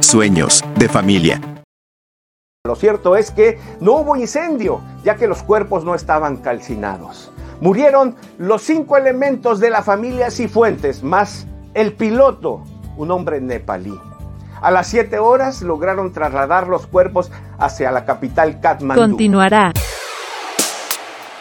Sueños de familia. Lo cierto es que no hubo incendio, ya que los cuerpos no estaban calcinados. Murieron los cinco elementos de la familia Cifuentes, más el piloto, un hombre nepalí. A las siete horas lograron trasladar los cuerpos hacia la capital Katmandú. Continuará.